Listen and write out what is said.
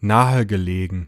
nahegelegen.